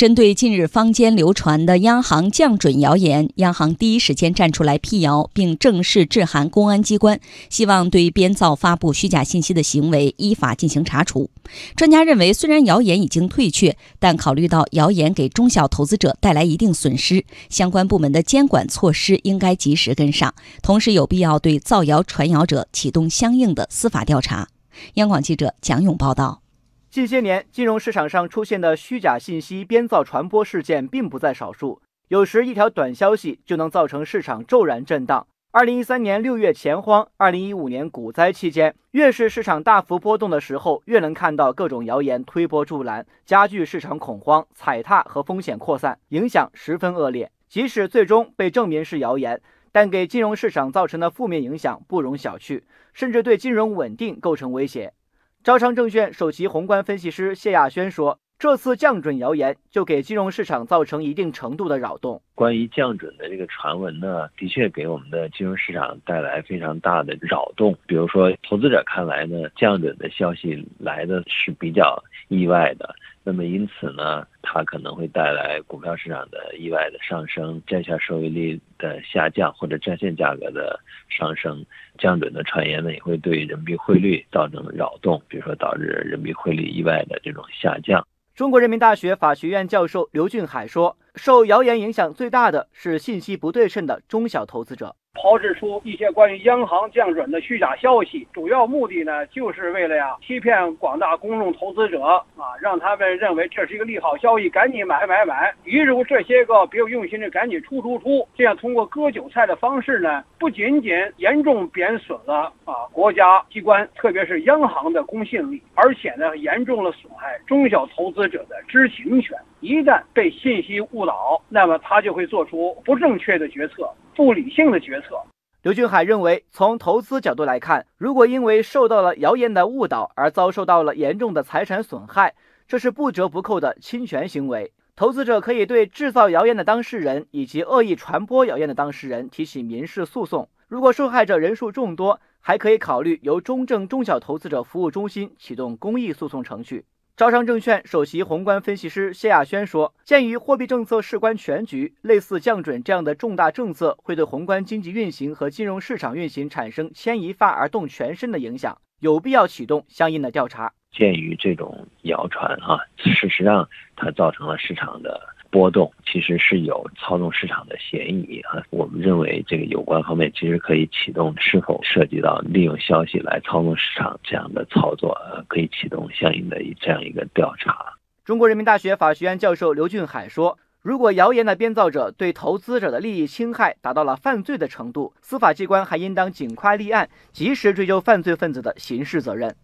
针对近日坊间流传的央行降准谣言，央行第一时间站出来辟谣，并正式致函公安机关，希望对编造发布虚假信息的行为依法进行查处。专家认为，虽然谣言已经退却，但考虑到谣言给中小投资者带来一定损失，相关部门的监管措施应该及时跟上，同时有必要对造谣传谣者启动相应的司法调查。央广记者蒋勇报道。近些年，金融市场上出现的虚假信息编造传播事件并不在少数。有时一条短消息就能造成市场骤然震荡。二零一三年六月钱荒，二零一五年股灾期间，越是市场大幅波动的时候，越能看到各种谣言推波助澜，加剧市场恐慌、踩踏和风险扩散，影响十分恶劣。即使最终被证明是谣言，但给金融市场造成的负面影响不容小觑，甚至对金融稳定构成威胁。招商证券首席宏观分析师谢亚轩说：“这次降准谣言就给金融市场造成一定程度的扰动。关于降准的这个传闻呢，的确给我们的金融市场带来非常大的扰动。比如说，投资者看来呢，降准的消息来的是比较意外的。”那么因此呢，它可能会带来股票市场的意外的上升，债券收益率的下降或者债券价格的上升。降准的传言呢，也会对人民币汇率造成扰动，比如说导致人民币汇率意外的这种下降。中国人民大学法学院教授刘俊海说：“受谣言影响最大的是信息不对称的中小投资者。”炮制出一些关于央行降准的虚假消息，主要目的呢，就是为了呀欺骗广大公众投资者啊，让他们认为这是一个利好消息，赶紧买买买。比如这些个别有用心的，赶紧出出出，这样通过割韭菜的方式呢，不仅仅严重贬损了啊国家机关，特别是央行的公信力，而且呢，严重了损害中小投资者的知情权。一旦被信息误导，那么他就会做出不正确的决策。不理性的决策。刘俊海认为，从投资角度来看，如果因为受到了谣言的误导而遭受到了严重的财产损害，这是不折不扣的侵权行为。投资者可以对制造谣言的当事人以及恶意传播谣言的当事人提起民事诉讼。如果受害者人数众多，还可以考虑由中证中小投资者服务中心启动公益诉讼程序。招商证券首席宏观分析师谢亚轩说：“鉴于货币政策事关全局，类似降准这样的重大政策会对宏观经济运行和金融市场运行产生牵一发而动全身的影响，有必要启动相应的调查。”鉴于这种谣传啊，事实上它造成了市场的。波动其实是有操纵市场的嫌疑啊！我们认为这个有关方面其实可以启动是否涉及到利用消息来操纵市场这样的操作，呃可以启动相应的这样一个调查。中国人民大学法学院教授刘俊海说：“如果谣言的编造者对投资者的利益侵害达到了犯罪的程度，司法机关还应当尽快立案，及时追究犯罪分子的刑事责任。”